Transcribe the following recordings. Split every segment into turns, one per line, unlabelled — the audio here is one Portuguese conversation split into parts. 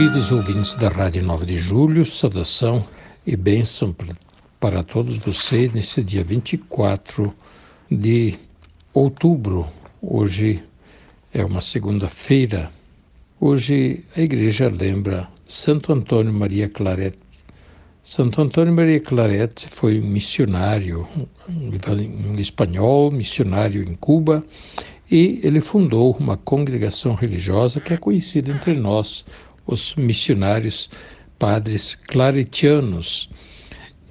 Queridos ouvintes da Rádio 9 de Julho, saudação e bênção para todos vocês nesse dia 24 de outubro. Hoje é uma segunda-feira. Hoje a igreja lembra Santo Antônio Maria Claret. Santo Antônio Maria Claret foi um missionário, um espanhol, missionário em Cuba, e ele fundou uma congregação religiosa que é conhecida entre nós, os missionários padres claretianos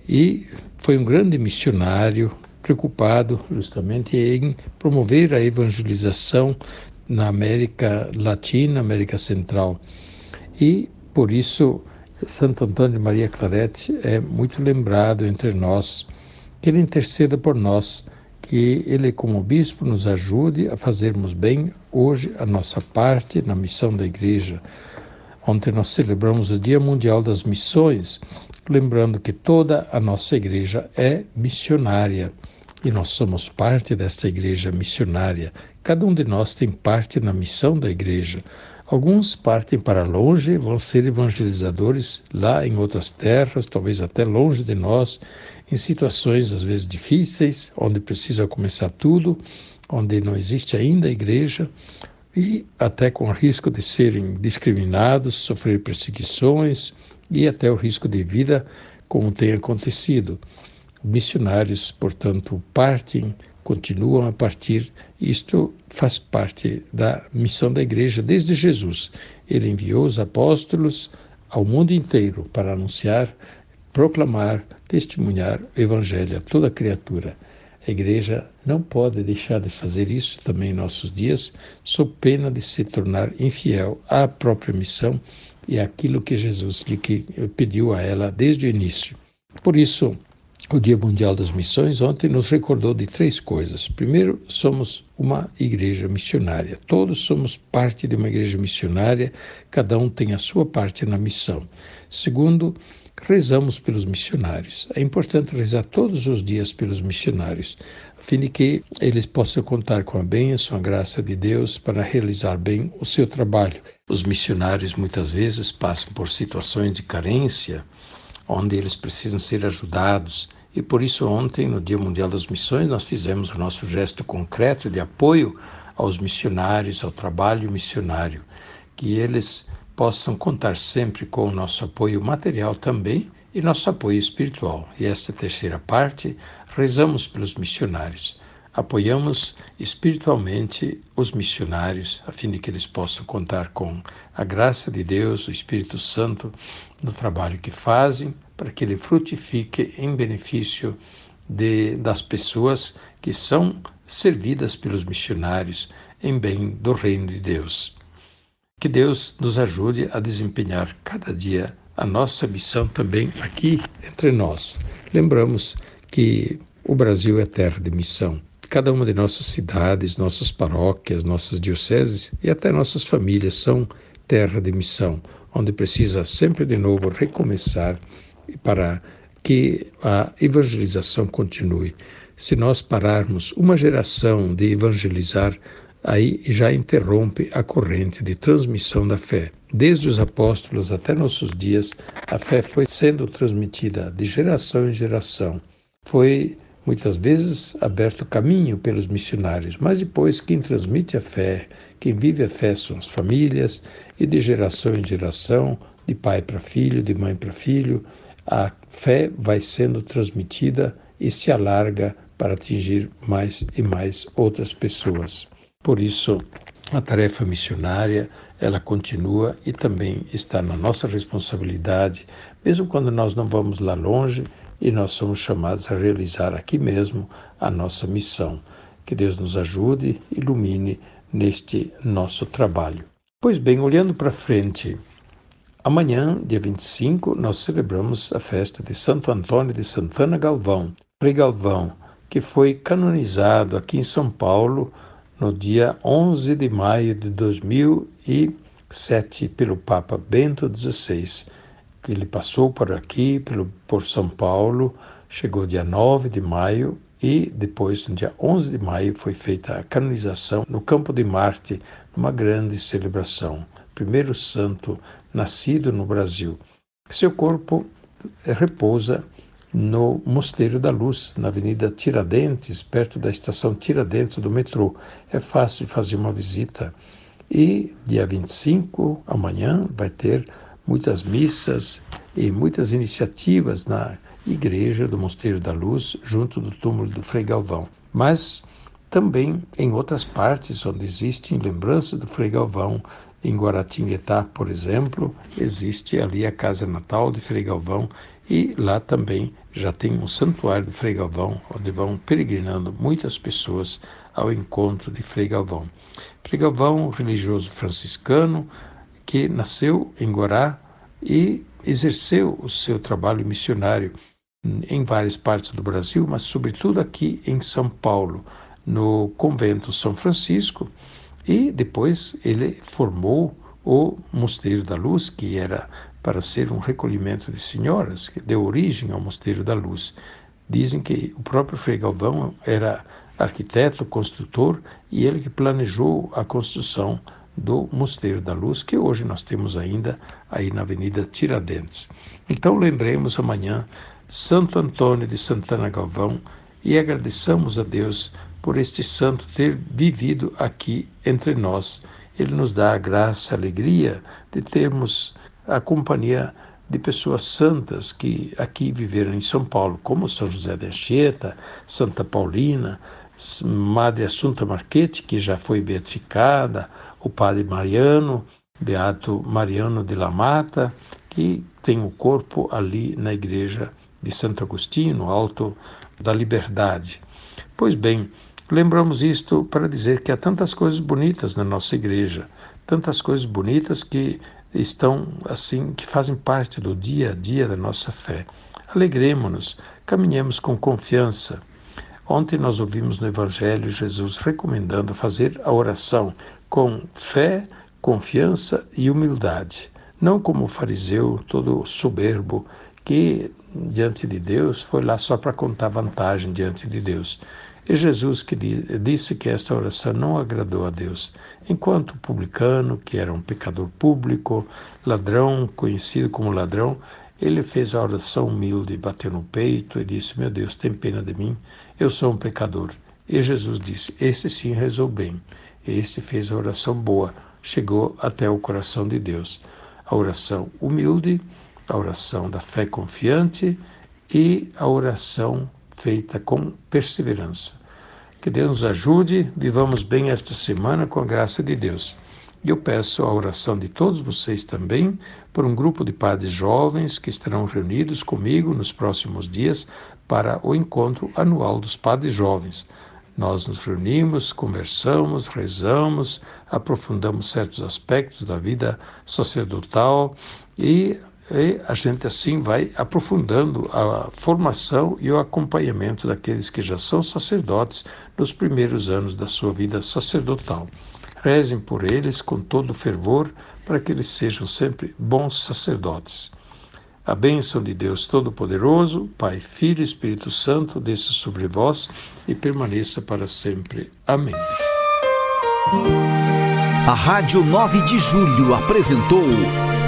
e foi um grande missionário preocupado justamente em promover a evangelização na América Latina, América Central. E por isso Santo Antônio de Maria Claret é muito lembrado entre nós, que ele interceda por nós, que ele como bispo nos ajude a fazermos bem hoje a nossa parte na missão da igreja. Ontem nós celebramos o Dia Mundial das Missões, lembrando que toda a nossa igreja é missionária e nós somos parte desta igreja missionária. Cada um de nós tem parte na missão da igreja. Alguns partem para longe, vão ser evangelizadores lá em outras terras, talvez até longe de nós, em situações às vezes difíceis, onde precisa começar tudo, onde não existe ainda a igreja e até com o risco de serem discriminados, sofrer perseguições e até o risco de vida, como tem acontecido. Missionários, portanto, partem, continuam a partir. Isto faz parte da missão da igreja desde Jesus. Ele enviou os apóstolos ao mundo inteiro para anunciar, proclamar, testemunhar o evangelho a toda criatura. A igreja não pode deixar de fazer isso também em nossos dias, sob pena de se tornar infiel à própria missão e àquilo que Jesus lhe pediu a ela desde o início. Por isso, o Dia Mundial das Missões ontem nos recordou de três coisas. Primeiro, somos uma igreja missionária. Todos somos parte de uma igreja missionária, cada um tem a sua parte na missão. Segundo, rezamos pelos missionários. É importante rezar todos os dias pelos missionários, a fim de que eles possam contar com a bênção, a graça de Deus para realizar bem o seu trabalho. Os missionários muitas vezes passam por situações de carência, onde eles precisam ser ajudados. E por isso, ontem, no Dia Mundial das Missões, nós fizemos o nosso gesto concreto de apoio aos missionários, ao trabalho missionário, que eles possam contar sempre com o nosso apoio material também e nosso apoio espiritual. E esta terceira parte, rezamos pelos missionários. Apoiamos espiritualmente os missionários, a fim de que eles possam contar com a graça de Deus, o Espírito Santo, no trabalho que fazem, para que ele frutifique em benefício de, das pessoas que são servidas pelos missionários em bem do reino de Deus. Que Deus nos ajude a desempenhar cada dia a nossa missão também aqui entre nós. Lembramos que o Brasil é terra de missão. Cada uma de nossas cidades, nossas paróquias, nossas dioceses e até nossas famílias são terra de missão, onde precisa sempre de novo recomeçar para que a evangelização continue. Se nós pararmos uma geração de evangelizar, aí já interrompe a corrente de transmissão da fé. Desde os apóstolos até nossos dias, a fé foi sendo transmitida de geração em geração. Foi muitas vezes aberto caminho pelos missionários, mas depois quem transmite a fé, quem vive a fé são as famílias, e de geração em geração, de pai para filho, de mãe para filho, a fé vai sendo transmitida e se alarga para atingir mais e mais outras pessoas. Por isso, a tarefa missionária, ela continua e também está na nossa responsabilidade, mesmo quando nós não vamos lá longe e nós somos chamados a realizar aqui mesmo a nossa missão. Que Deus nos ajude, ilumine neste nosso trabalho. Pois bem, olhando para frente, amanhã, dia 25, nós celebramos a festa de Santo Antônio de Santana Galvão, Frei Galvão, que foi canonizado aqui em São Paulo no dia 11 de maio de 2007 pelo Papa Bento XVI. Que ele passou por aqui, pelo, por São Paulo, chegou dia 9 de maio e depois, no dia 11 de maio, foi feita a canonização no Campo de Marte, numa grande celebração. Primeiro santo nascido no Brasil. Seu corpo repousa no Mosteiro da Luz, na Avenida Tiradentes, perto da estação Tiradentes do metrô. É fácil fazer uma visita. E dia 25, amanhã, vai ter muitas missas e muitas iniciativas na igreja do Mosteiro da Luz, junto do túmulo do Frei Galvão. Mas também em outras partes onde existem lembranças do Frei Galvão, em Guaratinguetá, por exemplo, existe ali a casa natal de Frei Galvão e lá também já tem um santuário de Frei Galvão, onde vão peregrinando muitas pessoas ao encontro de Frei Galvão. Frei Galvão, religioso franciscano, que nasceu em Guará e exerceu o seu trabalho missionário em várias partes do Brasil, mas sobretudo aqui em São Paulo, no convento São Francisco, e depois ele formou o Mosteiro da Luz, que era para ser um recolhimento de senhoras, que deu origem ao Mosteiro da Luz. Dizem que o próprio Frei Galvão era arquiteto, construtor, e ele que planejou a construção do Mosteiro da Luz, que hoje nós temos ainda aí na Avenida Tiradentes. Então lembremos amanhã Santo Antônio de Santana Galvão e agradeçamos a Deus por este santo ter vivido aqui entre nós. Ele nos dá a graça, a alegria de termos a companhia de pessoas santas que aqui viveram em São Paulo, como São José de Anchieta, Santa Paulina, Madre Assunta Marchetti, que já foi beatificada, o Padre Mariano, Beato Mariano de la Mata, que tem o corpo ali na igreja de Santo Agostinho, no Alto da Liberdade. Pois bem, lembramos isto para dizer que há tantas coisas bonitas na nossa igreja, tantas coisas bonitas que estão assim, que fazem parte do dia a dia da nossa fé. Alegremos-nos, caminhemos com confiança. Ontem nós ouvimos no Evangelho Jesus recomendando fazer a oração com fé, confiança e humildade, não como o fariseu todo soberbo que diante de Deus foi lá só para contar vantagem diante de Deus. E Jesus disse que esta oração não agradou a Deus, enquanto o publicano, que era um pecador público, ladrão, conhecido como ladrão, ele fez a oração humilde, bateu no peito e disse: Meu Deus, tem pena de mim, eu sou um pecador. E Jesus disse: Este sim rezou bem, este fez a oração boa, chegou até o coração de Deus. A oração humilde, a oração da fé confiante e a oração feita com perseverança. Que Deus nos ajude, vivamos bem esta semana com a graça de Deus. E eu peço a oração de todos vocês também por um grupo de padres jovens que estarão reunidos comigo nos próximos dias para o encontro anual dos padres jovens. Nós nos reunimos, conversamos, rezamos, aprofundamos certos aspectos da vida sacerdotal e e a gente assim vai aprofundando a formação e o acompanhamento daqueles que já são sacerdotes nos primeiros anos da sua vida sacerdotal. Rezem por eles com todo fervor para que eles sejam sempre bons sacerdotes. A bênção de Deus Todo-Poderoso, Pai, Filho e Espírito Santo, desça sobre vós e permaneça para sempre. Amém.
A Rádio 9 de Julho apresentou